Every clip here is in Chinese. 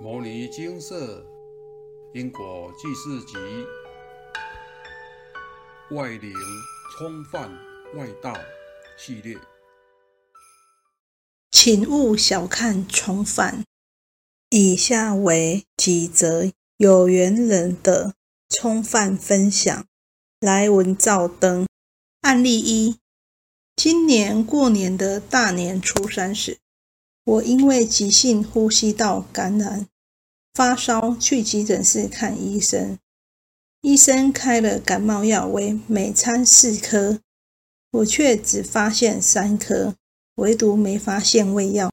《摩尼金色因果记事集》外灵冲犯外道系列，请勿小看重犯。以下为几则有缘人的冲犯分享。来文照灯。案例一：今年过年的大年初三时，我因为急性呼吸道感染。发烧去急诊室看医生，医生开了感冒药为每餐四颗，我却只发现三颗，唯独没发现胃药。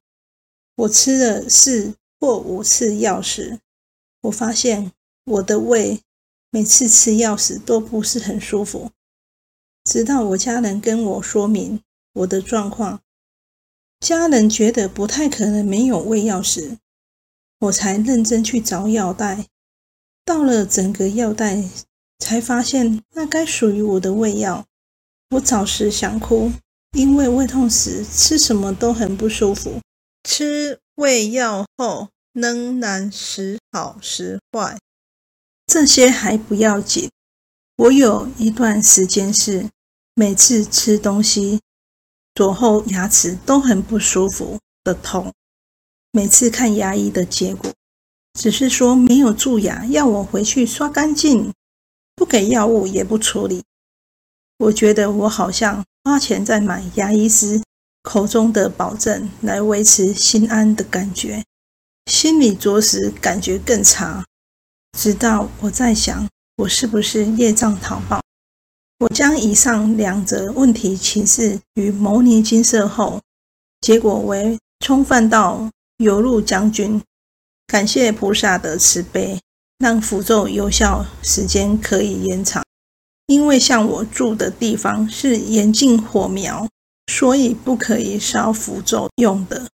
我吃了四或五次药时，我发现我的胃每次吃药时都不是很舒服。直到我家人跟我说明我的状况，家人觉得不太可能没有胃药时。我才认真去找药袋，到了整个药袋，才发现那该属于我的胃药。我早时想哭，因为胃痛时吃什么都很不舒服。吃胃药后仍然时好时坏，这些还不要紧。我有一段时间是每次吃东西，左后牙齿都很不舒服的痛。每次看牙医的结果，只是说没有蛀牙，要我回去刷干净，不给药物也不处理。我觉得我好像花钱在买牙医师口中的保证，来维持心安的感觉，心里着实感觉更差。直到我在想，我是不是业障逃报？我将以上两则问题请示与牟尼金色后，结果为充分到。游路将军，感谢菩萨的慈悲，让符咒有效时间可以延长。因为像我住的地方是严禁火苗，所以不可以烧符咒用的。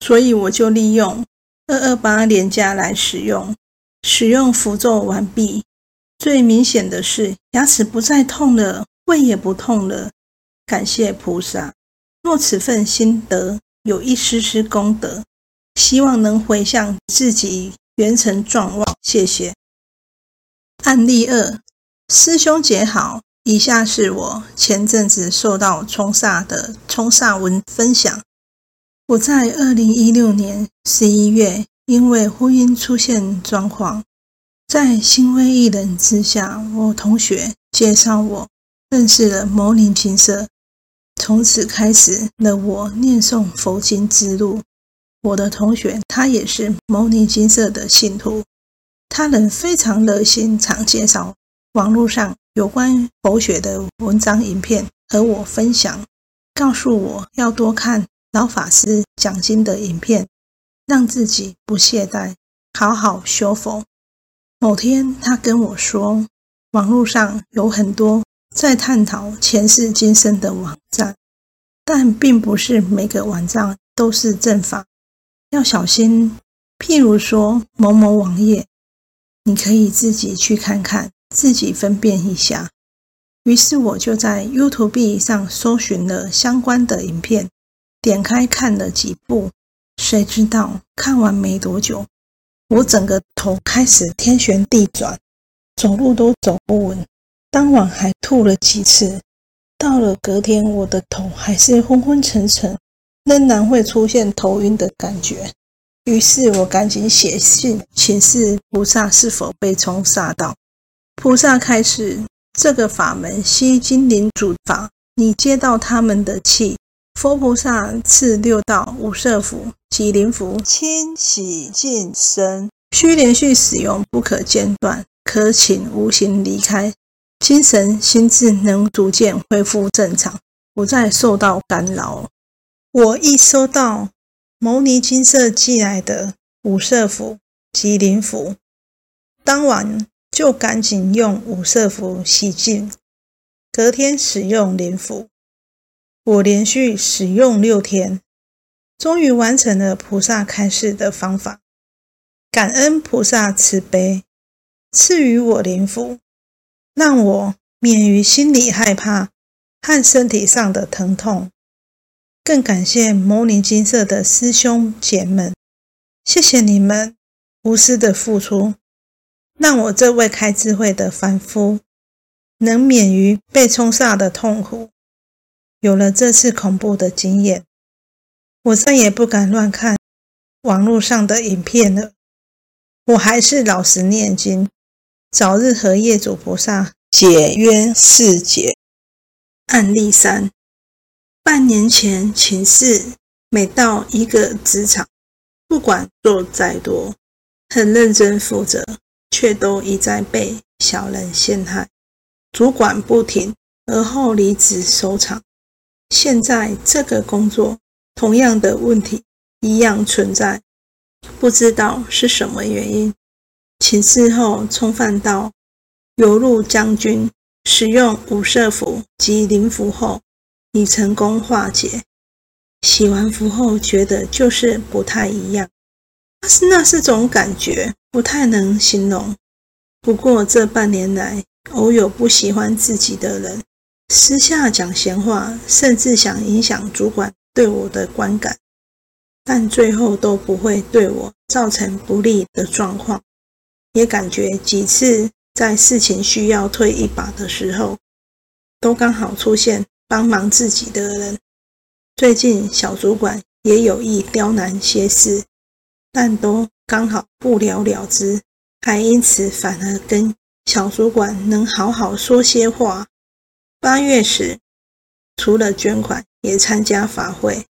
所以我就利用二二八连假来使用。使用符咒完毕，最明显的是牙齿不再痛了，胃也不痛了。感谢菩萨，若此份心得有一丝丝功德。希望能回向自己圆成状望，谢谢。案例二，师兄姐好，以下是我前阵子受到冲煞的冲煞文分享。我在二零一六年十一月，因为婚姻出现状况，在心灰意冷之下，我同学介绍我认识了摩尼金色，从此开始了我念诵佛经之路。我的同学，他也是牟尼金色的信徒，他人非常热心，常介绍网络上有关佛学的文章、影片和我分享，告诉我要多看老法师讲经的影片，让自己不懈怠，好好修佛。某天，他跟我说，网络上有很多在探讨前世今生的网站，但并不是每个网站都是正法。要小心，譬如说某某网页，你可以自己去看看，自己分辨一下。于是我就在 YouTube 上搜寻了相关的影片，点开看了几部，谁知道看完没多久，我整个头开始天旋地转，走路都走不稳，当晚还吐了几次，到了隔天，我的头还是昏昏沉沉。仍然会出现头晕的感觉，于是我赶紧写信请示菩萨是否被冲煞到。菩萨开示：这个法门吸金灵主法，你接到他们的气，佛菩萨赐六道五色符、吉灵符，清洗净身，需连续使用，不可间断，可请无形离开，精神心智能逐渐恢复正常，不再受到干扰。我一收到牟尼金色寄来的五色符、及灵符，当晚就赶紧用五色符洗净，隔天使用灵符。我连续使用六天，终于完成了菩萨开示的方法。感恩菩萨慈悲，赐予我灵符，让我免于心理害怕和身体上的疼痛。更感谢摩尼金色的师兄姐们，谢谢你们，无私的付出，让我这位开智慧的凡夫能免于被冲煞的痛苦。有了这次恐怖的经验，我再也不敢乱看网络上的影片了。我还是老实念经，早日和业主菩萨解冤释结。案例三：半年前寝室，每到一个职场，不管做再多，很认真负责，却都一再被小人陷害，主管不停，而后离职收场。现在这个工作，同样的问题一样存在。不知道是什么原因，请示后冲犯到游入将军，使用五色符及灵符后，已成功化解。洗完符后，觉得就是不太一样，但是那是种感觉，不太能形容。不过这半年来，偶有不喜欢自己的人，私下讲闲话，甚至想影响主管对我的观感。但最后都不会对我造成不利的状况，也感觉几次在事情需要推一把的时候，都刚好出现帮忙自己的人。最近小主管也有意刁难些事，但都刚好不了了之，还因此反而跟小主管能好好说些话。八月时，除了捐款，也参加法会。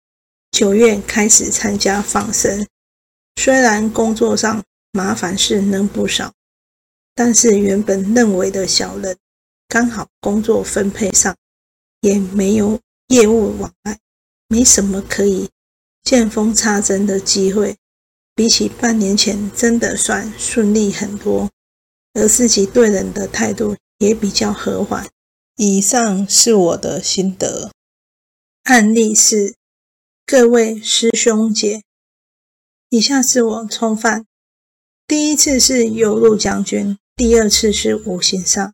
九月开始参加放生，虽然工作上麻烦事能不少，但是原本认为的小人，刚好工作分配上也没有业务往来，没什么可以见缝插针的机会。比起半年前，真的算顺利很多，而自己对人的态度也比较和缓。以上是我的心得，案例是。各位师兄姐，以下是我冲犯。第一次是游路将军，第二次是五行上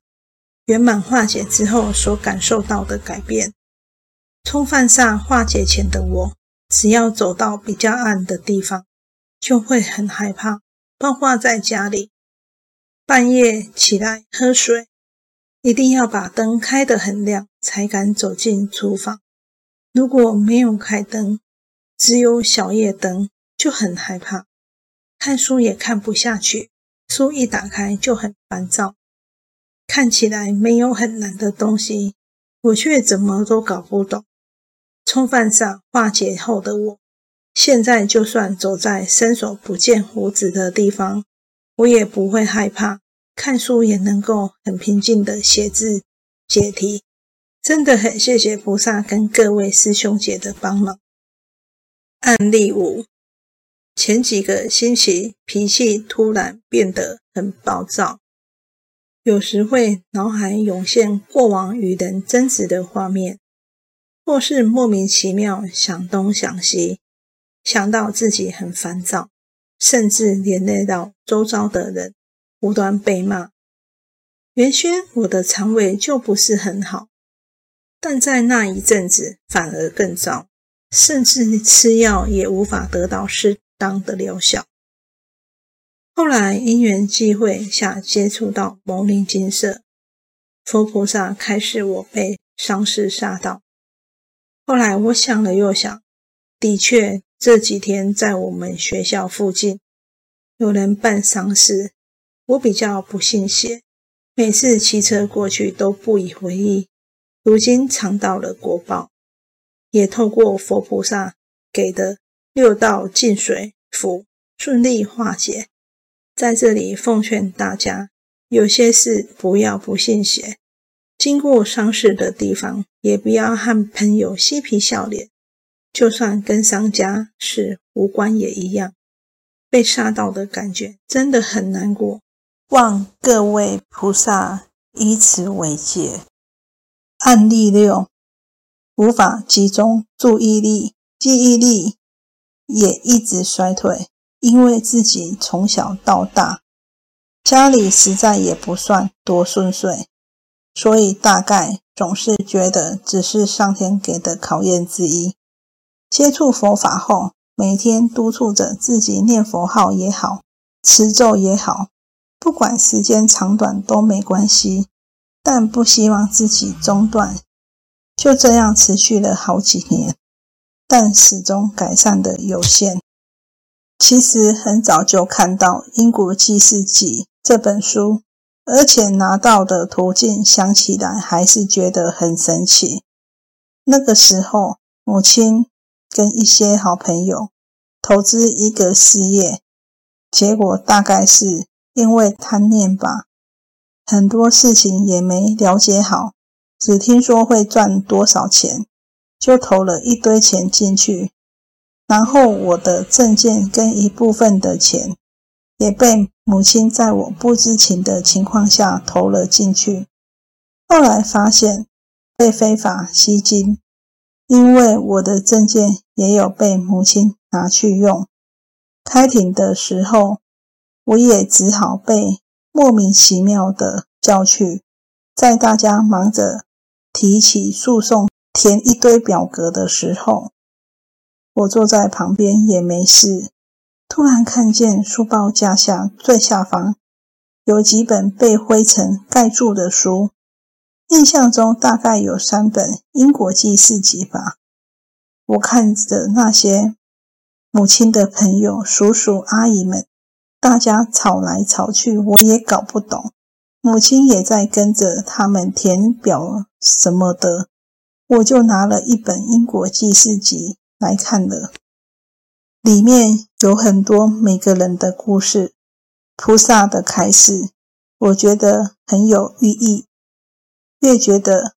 圆满化解之后所感受到的改变。冲犯煞化解前的我，只要走到比较暗的地方，就会很害怕，包括在家里，半夜起来喝水，一定要把灯开得很亮，才敢走进厨房。如果没有开灯，只有小夜灯就很害怕，看书也看不下去，书一打开就很烦躁。看起来没有很难的东西，我却怎么都搞不懂。冲犯上化解后的我，现在就算走在伸手不见五指的地方，我也不会害怕，看书也能够很平静的写字解题。真的很谢谢菩萨跟各位师兄姐的帮忙。案例五：前几个星期脾气突然变得很暴躁，有时会脑海涌现过往与人争执的画面，或是莫名其妙想东想西，想到自己很烦躁，甚至连累到周遭的人，无端被骂。原先我的肠胃就不是很好，但在那一阵子反而更糟。甚至吃药也无法得到适当的疗效。后来因缘际会下接触到牟尼金色，佛菩萨开示我被丧事吓到。后来我想了又想，的确这几天在我们学校附近有人办丧事，我比较不信邪，每次骑车过去都不以为意。如今尝到了果报。也透过佛菩萨给的六道净水符顺利化解。在这里奉劝大家，有些事不要不信邪。经过丧事的地方，也不要和朋友嬉皮笑脸。就算跟商家是无关也一样。被杀到的感觉真的很难过。望各位菩萨以此为戒。案例六。无法集中注意力，记忆力也一直衰退。因为自己从小到大，家里实在也不算多顺遂，所以大概总是觉得只是上天给的考验之一。接触佛法后，每天督促着自己念佛号也好，持咒也好，不管时间长短都没关系，但不希望自己中断。就这样持续了好几年，但始终改善的有限。其实很早就看到《因果记事集》这本书，而且拿到的途径想起来还是觉得很神奇。那个时候，母亲跟一些好朋友投资一个事业。结果大概是因为贪念吧，很多事情也没了解好，只听说会赚多少钱，就投了一堆钱进去。然后我的证件跟一部分的钱也被母亲在我不知情的情况下投了进去。后来发现被非法吸金，因为我的证件也有被母亲拿去用。开庭的时候，我也只好被莫名其妙的叫去，在大家忙着提起诉讼、填一堆表格的时候，我坐在旁边也没事。突然看见书包架下最下方有几本被灰尘盖住的书，印象中大概有三本《英国记事集》吧。我看着那些。母亲的朋友、叔叔、阿姨们，大家吵来吵去，我也搞不懂。母亲也在跟着他们填表什么的，我就拿了一本《英国记事集》来看了。里面有很多每个人的故事，菩萨的开示，我觉得很有寓意。越觉得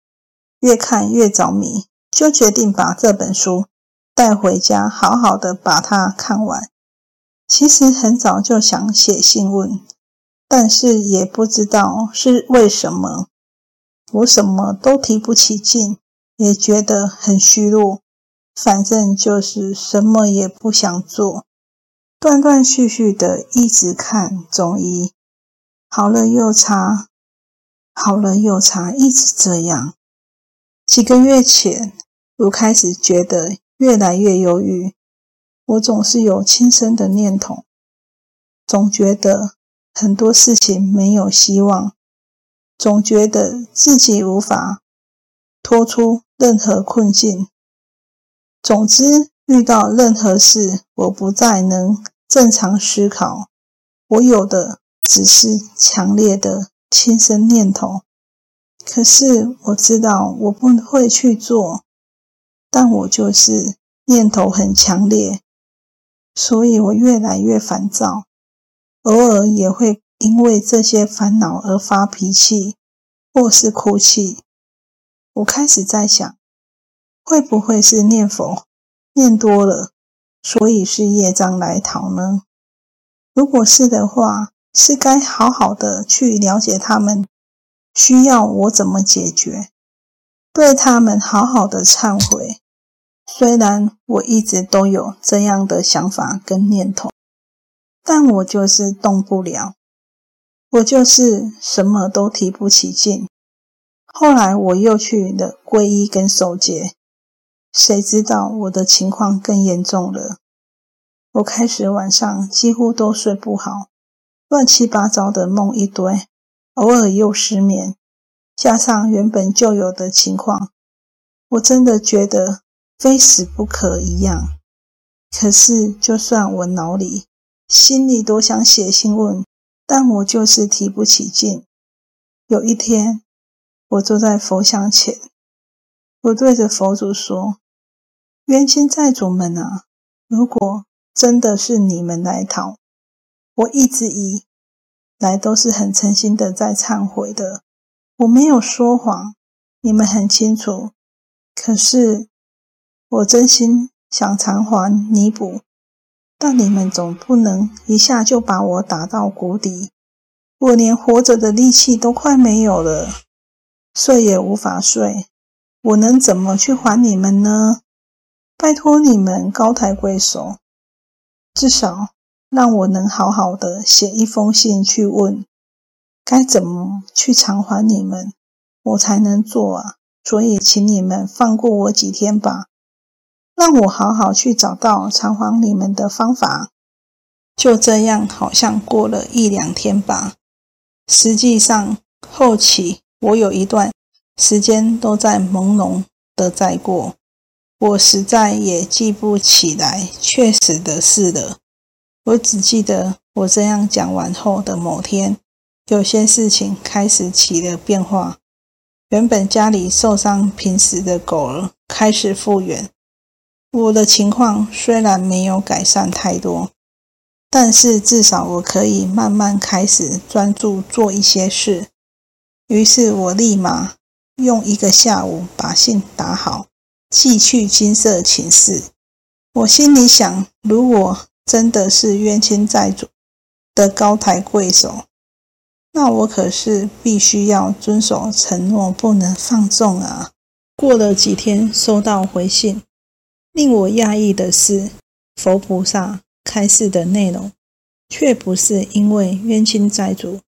越看越着迷，就决定把这本书。带回家，好好的把它看完。其实很早就想写信问，但是也不知道是为什么，我什么都提不起劲，也觉得很虚弱。反正就是什么也不想做，断断续续的一直看中医，好了又差，好了又差，一直这样。几个月前，我开始觉得。越来越忧郁，我总是有轻生的念头，总觉得很多事情没有希望，总觉得自己无法脱出任何困境。总之，遇到任何事，我不再能正常思考，我有的只是强烈的轻生念头。可是我知道我不会去做。但我就是念头很强烈，所以我越来越烦躁，偶尔也会因为这些烦恼而发脾气或是哭泣。我开始在想，会不会是念佛念多了，所以是业障来逃呢？如果是的话，是该好好的去了解他们需要我怎么解决。对他们好好的忏悔，虽然我一直都有这样的想法跟念头，但我就是动不了，我就是什么都提不起劲。后来我又去了皈依跟守戒，谁知道我的情况更严重了。我开始晚上几乎都睡不好，乱七八糟的梦一堆，偶尔又失眠。加上原本就有的情况，我真的觉得非死不可一样。可是，就算我脑里、心里都想写信问，但我就是提不起劲。有一天，我坐在佛像前，我对着佛祖说：“冤亲债主们啊，如果真的是你们来讨，我一直以来都是很诚心的在忏悔的。”我没有说谎，你们很清楚。可是我真心想偿还弥补，但你们总不能一下就把我打到谷底。我连活着的力气都快没有了，睡也无法睡。我能怎么去还你们呢？拜托你们高抬贵手，至少让我能好好的写一封信去问。该怎么去偿还你们，我才能做啊？所以，请你们放过我几天吧，让我好好去找到偿还你们的方法。就这样，好像过了一两天吧。实际上，后期我有一段时间都在朦胧的在过，我实在也记不起来确实的事了。我只记得我这样讲完后的某天，有些事情开始起了变化。原本家里受伤平时的狗儿开始复原，我的情况虽然没有改善太多，但是至少我可以慢慢开始专注做一些事。于是我立马用一个下午把信打好，寄去金色寝室。我心里想，如果真的是冤亲债主的高抬贵手。那我可是必须要遵守承诺，不能放纵啊！过了几天，收到回信，令我讶异的是，佛菩萨开示的内容，却不是因为冤亲债主，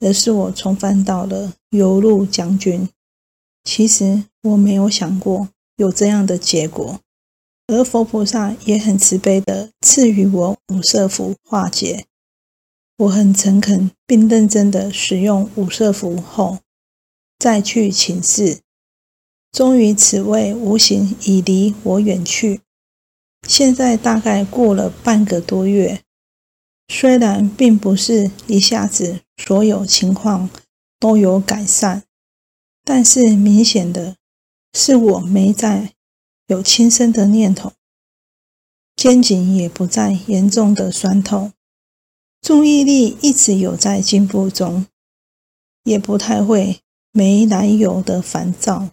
而是我重返到了游路将军。其实我没有想过有这样的结果，而佛菩萨也很慈悲的赐予我五色符化解。我很诚恳并认真的使用五色符后，再去请示，终于此位无形已离我远去。现在大概过了半个多月，虽然并不是一下子所有情况都有改善，但是明显的是我没再有轻生的念头，肩颈也不再严重的酸痛。注意力一直有在进步中，也不太会没来由的烦躁。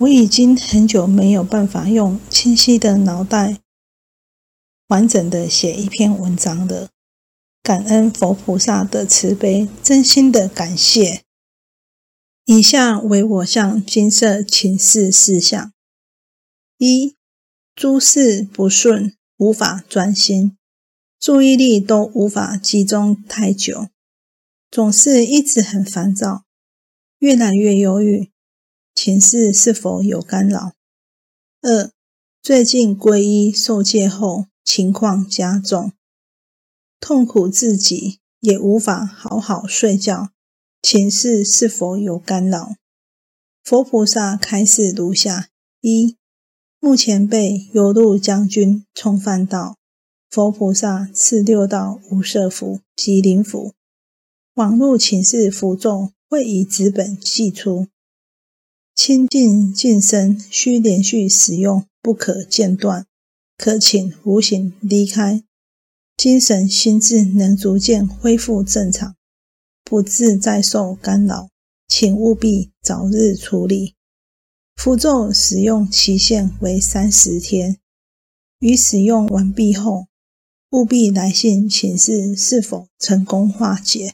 我已经很久没有办法用清晰的脑袋完整的写一篇文章了。感恩佛菩萨的慈悲，真心的感谢。以下为我向金色请示事项：一、诸事不顺，无法专心。注意力都无法集中太久，总是一直很烦躁，越来越忧郁。前世是否有干扰？二、最近皈依受戒后，情况加重，痛苦自己也无法好好睡觉。前世是否有干扰？佛菩萨开示如下：一、目前被游路将军冲犯到。佛菩萨赐六道无色符及灵符，网络请示符咒会以纸本寄出。清净净身需连续使用，不可间断。可请无形离开，精神心智能逐渐恢复正常，不致再受干扰，请务必早日处理。符咒使用期限为三十天，于使用完毕后。务必来信请示是否成功化解。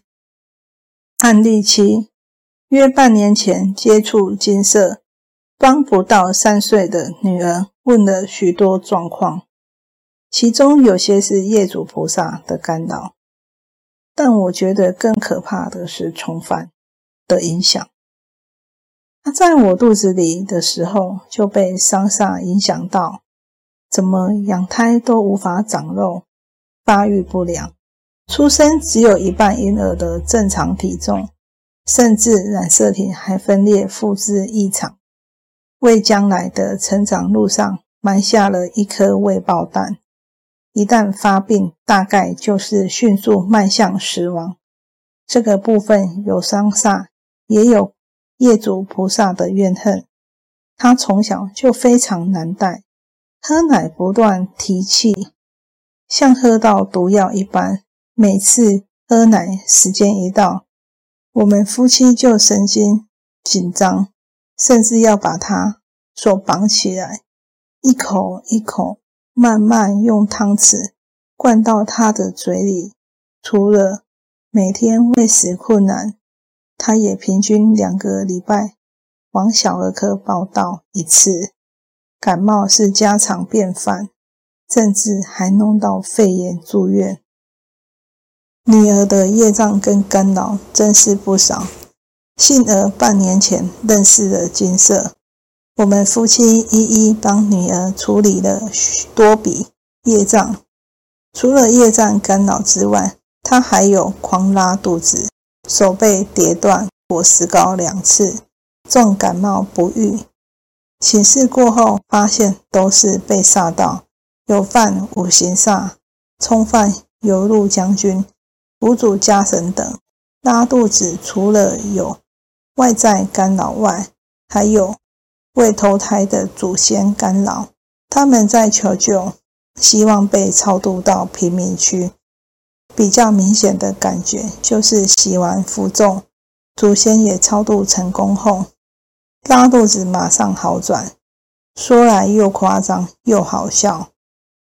案例七：约半年前接触金色，帮不到三岁的女儿问了许多状况，其中有些是业主菩萨的干扰，但我觉得更可怕的是重返的影响。他在我肚子里的时候就被伤煞影响到，怎么养胎都无法长肉。发育不良，出生只有一半婴儿的正常体重，甚至染色体还分裂复制异常，为将来的成长路上埋下了一颗未爆弹。一旦发病，大概就是迅速迈向死亡。这个部分有伤煞，也有业主菩萨的怨恨。他从小就非常难带，喝奶不断提气。像喝到毒药一般，每次喝奶时间一到，我们夫妻就神经紧张，甚至要把他手绑起来，一口一口慢慢用汤匙灌到他的嘴里。除了每天喂食困难，他也平均两个礼拜往小儿科报道一次，感冒是家常便饭。甚至还弄到肺炎住院。女儿的业障跟干扰真是不少。幸而半年前认识了金色，我们夫妻一一帮女儿处理了许多笔业障，除了夜战干扰之外，她还有狂拉肚子、手被跌断、裹石膏两次、重感冒不愈。请示过后，发现都是被煞到，有犯五行煞，冲犯游路将军、五主家神等。拉肚子除了有外在干扰外，还有为投胎的祖先干扰，他们在求救，希望被超度到贫民区。比较明显的感觉就是洗完符咒，祖先也超度成功后，拉肚子马上好转。说来又夸张又好笑，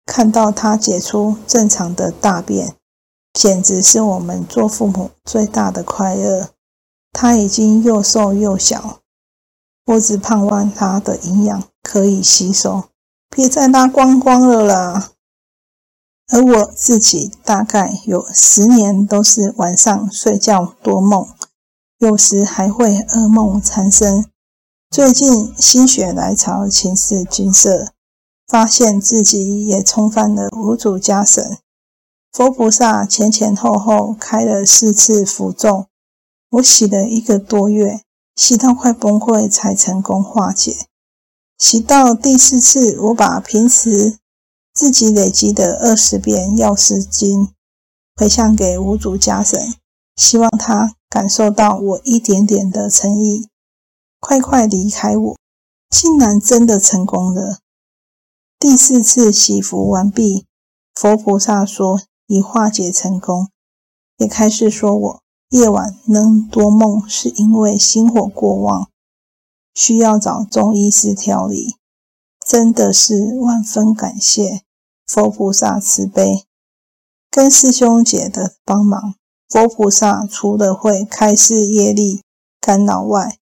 看到他解出正常的大便，简直是我们做父母最大的快乐。他已经又瘦又小，我只盼望它的营养可以吸收，别再拉光光了啦。而我自己大概有十年都是晚上睡觉多梦，有时还会噩梦缠身。最近心血来潮，请示君色，发现自己也冲犯了五祖家神。佛菩萨前前后后开了四次符咒，我洗了一个多月，洗到快崩溃才成功化解。洗到第四次，我把平时。自己累积的二十遍药师经回向给五祖家神，希望他感受到我一点点的诚意，快快离开我。竟然真的成功了。第四次祈福完毕，佛菩萨说已化解成功，也开始说我夜晚能多梦，是因为心火过旺，需要找中医师调理。真的是万分感谢。佛菩萨慈悲，跟师兄姐的帮忙。佛菩萨除了会开示业力干扰外，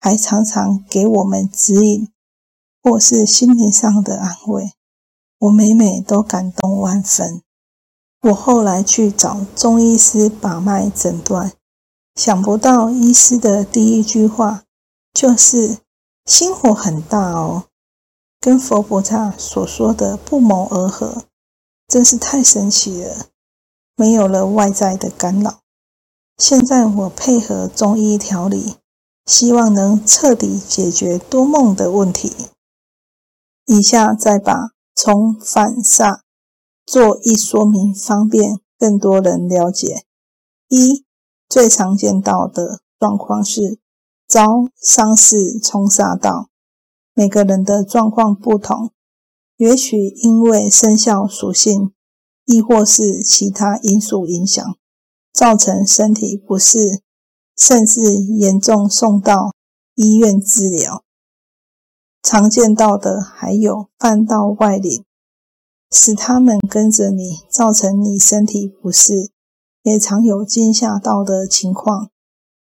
还常常给我们指引，或是心灵上的安慰。我每每都感动万分。我后来去找中医师把脉诊断，想不到医师的第一句话就是心火很大哦。跟佛菩萨所说的不谋而合，真是太神奇了。没有了外在的干扰，现在我配合中医调理，希望能彻底解决多梦的问题。以下再把从反煞做一说明，方便更多人了解。一最常见到的状况是遭伤势冲煞到。每个人的状况不同，也许因为生肖属性，亦或是其他因素影响，造成身体不适，甚至严重送到医院治疗。常见到的还有犯到外灵，使他们跟着你，造成你身体不适；也常有惊吓到的情况，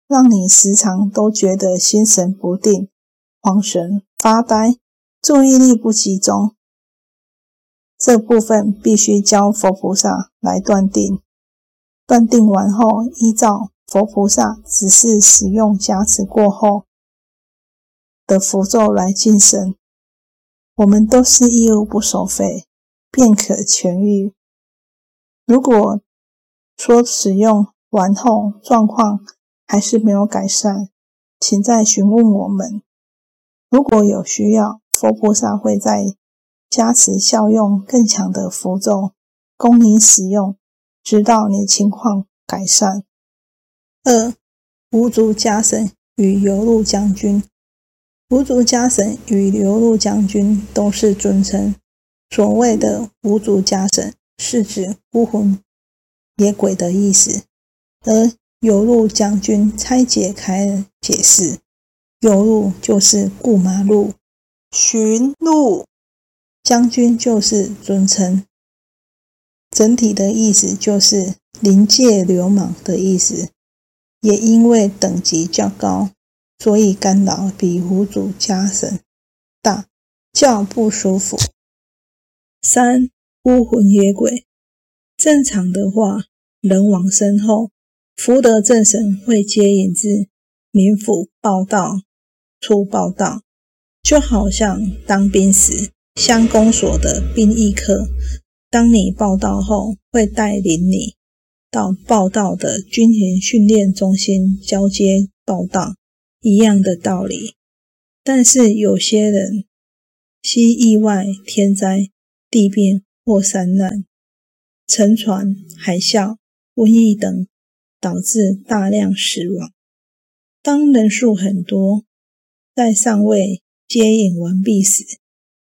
让你时常都觉得心神不定、慌神。发呆，注意力不集中，这部分必须教佛菩萨来断定。断定完后，依照佛菩萨指示使用加持过后的符咒来晋升。我们都是义务不收费，便可痊愈。如果说使用完后状况还是没有改善，请再询问我们。如果有需要，佛菩萨会在加持效用更强的符咒供你使用，直到你情况改善。二五族家神与游路将军，五族家神与游路将军都是尊称。所谓的无主家神，是指孤魂野鬼的意思，而有路将军拆解开解释。有路就是过马路，巡路将军就是尊称，整体的意思就是临界流氓的意思。也因为等级较高，所以干扰比无主家神大，较不舒服。三孤魂野鬼，正常的话，人往身后，福德正神会接引至冥府报道。出报道，就好像当兵时乡公所的兵役科当你报到后，会带领你到报道的军营训练中心交接报道，一样的道理。但是有些人系意外、天灾、地变或山难、沉船、海啸、瘟疫等，导致大量死亡。当人数很多，在尚未接引完毕时，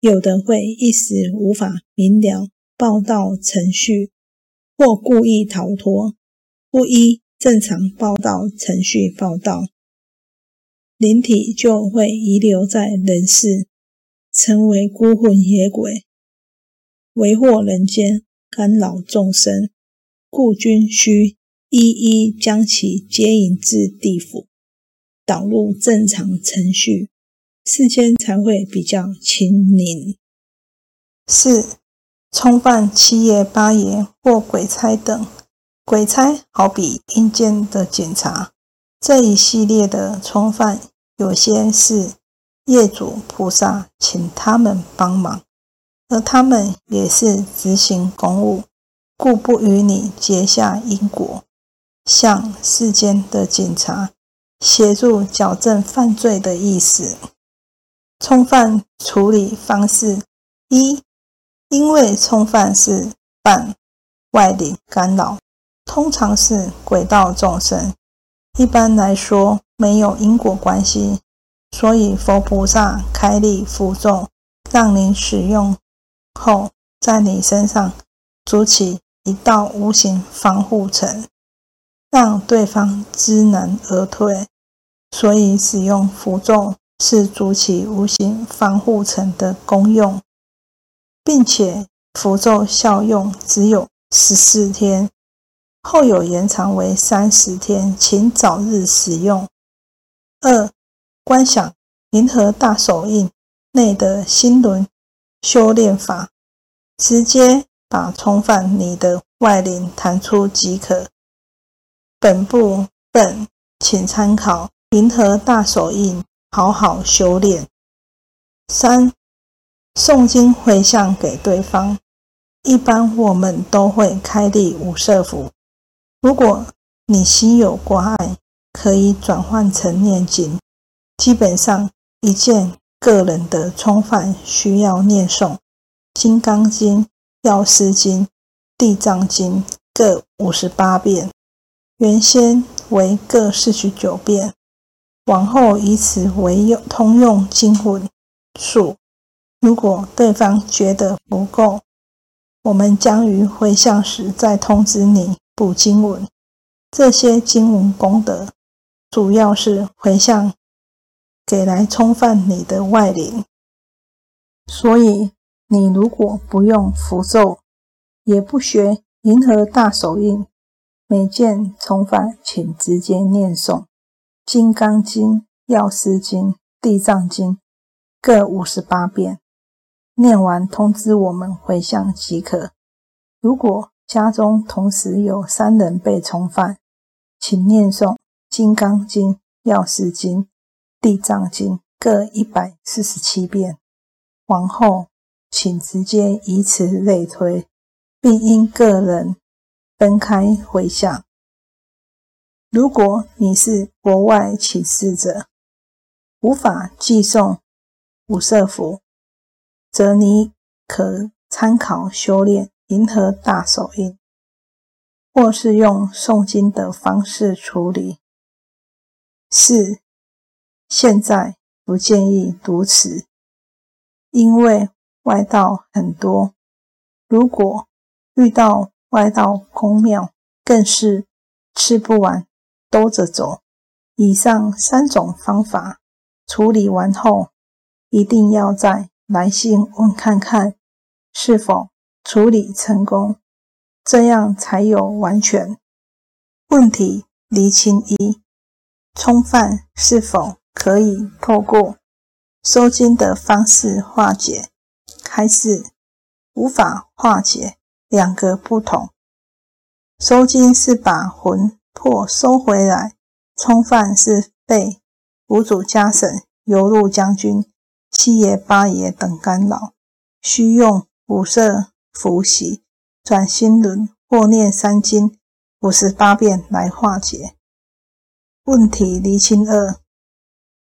有的会一时无法明了报道程序，或故意逃脱，不依正常报道程序报道，灵体就会遗留在人世，成为孤魂野鬼，为祸人间，干扰众生，故君须一一将其接引至地府。导入正常程序，世间才会比较清宁。四、冲犯七爷八爷或鬼差等。鬼差好比阴间的警察，这一系列的冲犯，有些是业主菩萨请他们帮忙，而他们也是执行公务，故不与你结下因果。向世间的警察。协助矫正犯罪的意思。冲犯处理方式一，因为冲犯是犯外力干扰，通常是鬼道众生，一般来说没有因果关系，所以佛菩萨开立符咒，让您使用后，在你身上筑起一道无形防护层。让对方知难而退，所以使用符咒是筑起无形防护层的功用，并且符咒效用只有十四天，后有延长为三十天，请早日使用。二、观想银河大手印内的心轮修炼法，直接把冲犯你的外灵弹出即可。本部分请参考《银河大手印》，好好修炼。三、诵经回向给对方。一般我们都会开立五色符。如果你心有挂碍，可以转换成念经。基本上，一件个人的冲犯需要念诵《金刚经》《药师经》《地藏经》各五十八遍。原先为各四十九遍，往后以此为用通用经文数。如果对方觉得不够，我们将于回向时再通知你补经文。这些经文功德，主要是回向给来冲犯你的外灵。所以，你如果不用符咒，也不学银河大手印。每件重返，请直接念诵《金刚经》《药师经》《地藏经》各五十八遍，念完通知我们回向即可。如果家中同时有三人被重返，请念诵《金刚经》《药师经》《地藏经》各一百四十七遍。往后请直接以此类推，并因个人。分开回想。如果你是国外起事者，无法寄送五色符，则你可参考修炼银河大手印，或是用诵经的方式处理。四，现在不建议读此，因为外道很多。如果遇到外道空庙更是吃不完兜着走。以上三种方法处理完后，一定要再来信问看看是否处理成功，这样才有完全问题厘清一冲犯是否可以透过收金的方式化解，还是无法化解。两个不同，收金是把魂魄收回来，冲犯是被五主家神、游路将军、七爷八爷等干扰，需用五色符洗转心轮或念三经五十八遍来化解。问题厘清二：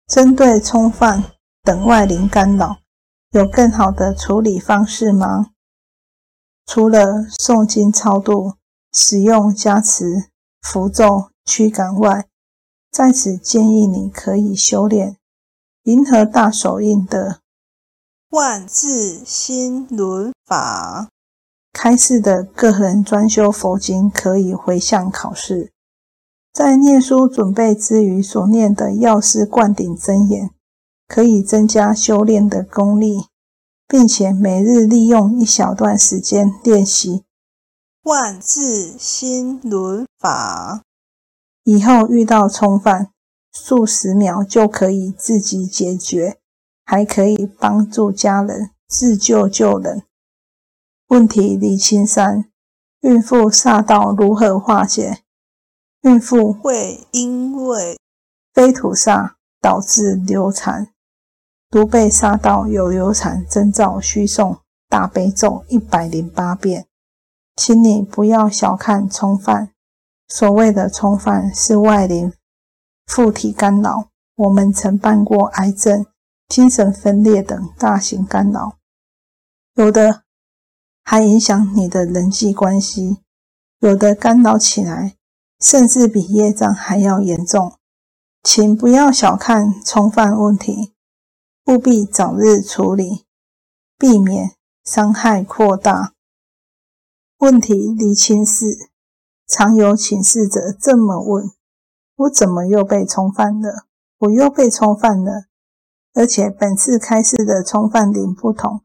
针对冲犯等外灵干扰，有更好的处理方式吗？除了诵经超度、使用加持符咒驱赶外，在此建议你可以修炼银河大手印的万字心轮法。开示的个人专修佛经可以回向考试，在念书准备之余所念的药师灌顶真言，可以增加修炼的功力，并且每日利用一小段时间练习万字心轮法。以后遇到冲犯，数十秒就可以自己解决，还可以帮助家人自救救人。问题李青山：孕妇煞道如何化解？孕妇会因为非土煞导致流产，如被煞到有流产征兆，需诵大悲咒一百零八遍。请你不要小看冲犯。所谓的冲犯是外灵附体干扰，我们曾办过癌症、精神分裂等大型干扰，有的还影响你的人际关系，有的干扰起来甚至比业障还要严重。请不要小看冲犯问题，务必早日处理，避免伤害扩大。问题厘清四。常有请示者这么问：“我怎么又被冲犯了？我又被冲犯了，而且本次开示的冲犯点不同，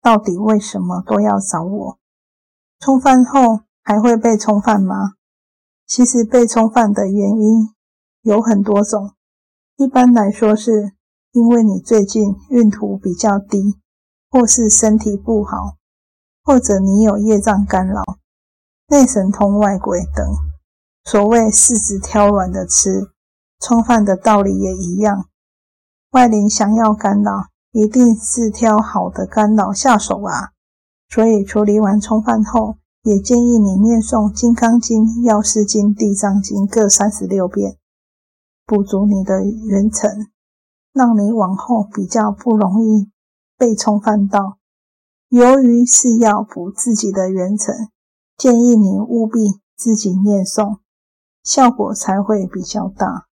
到底为什么都要找我？冲犯后还会被冲犯吗？”其实被冲犯的原因有很多种，一般来说是因为你最近运途比较低，或是身体不好，或者你有业障干扰。内神通外鬼等，所谓柿子挑软的吃，冲犯的道理也一样。外灵想要干扰，一定是挑好的干扰下手啊。所以处理完冲犯后，也建议你念诵《金刚经》《药师经》《地藏经》各三十六遍，补足你的元辰，让你往后比较不容易被冲犯到。由于是要补自己的元辰。建议你务必自己念诵，效果才会比较大。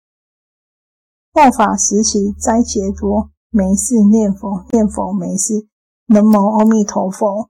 末法时期灾劫多，没事念佛，念佛没事。南无阿弥陀佛。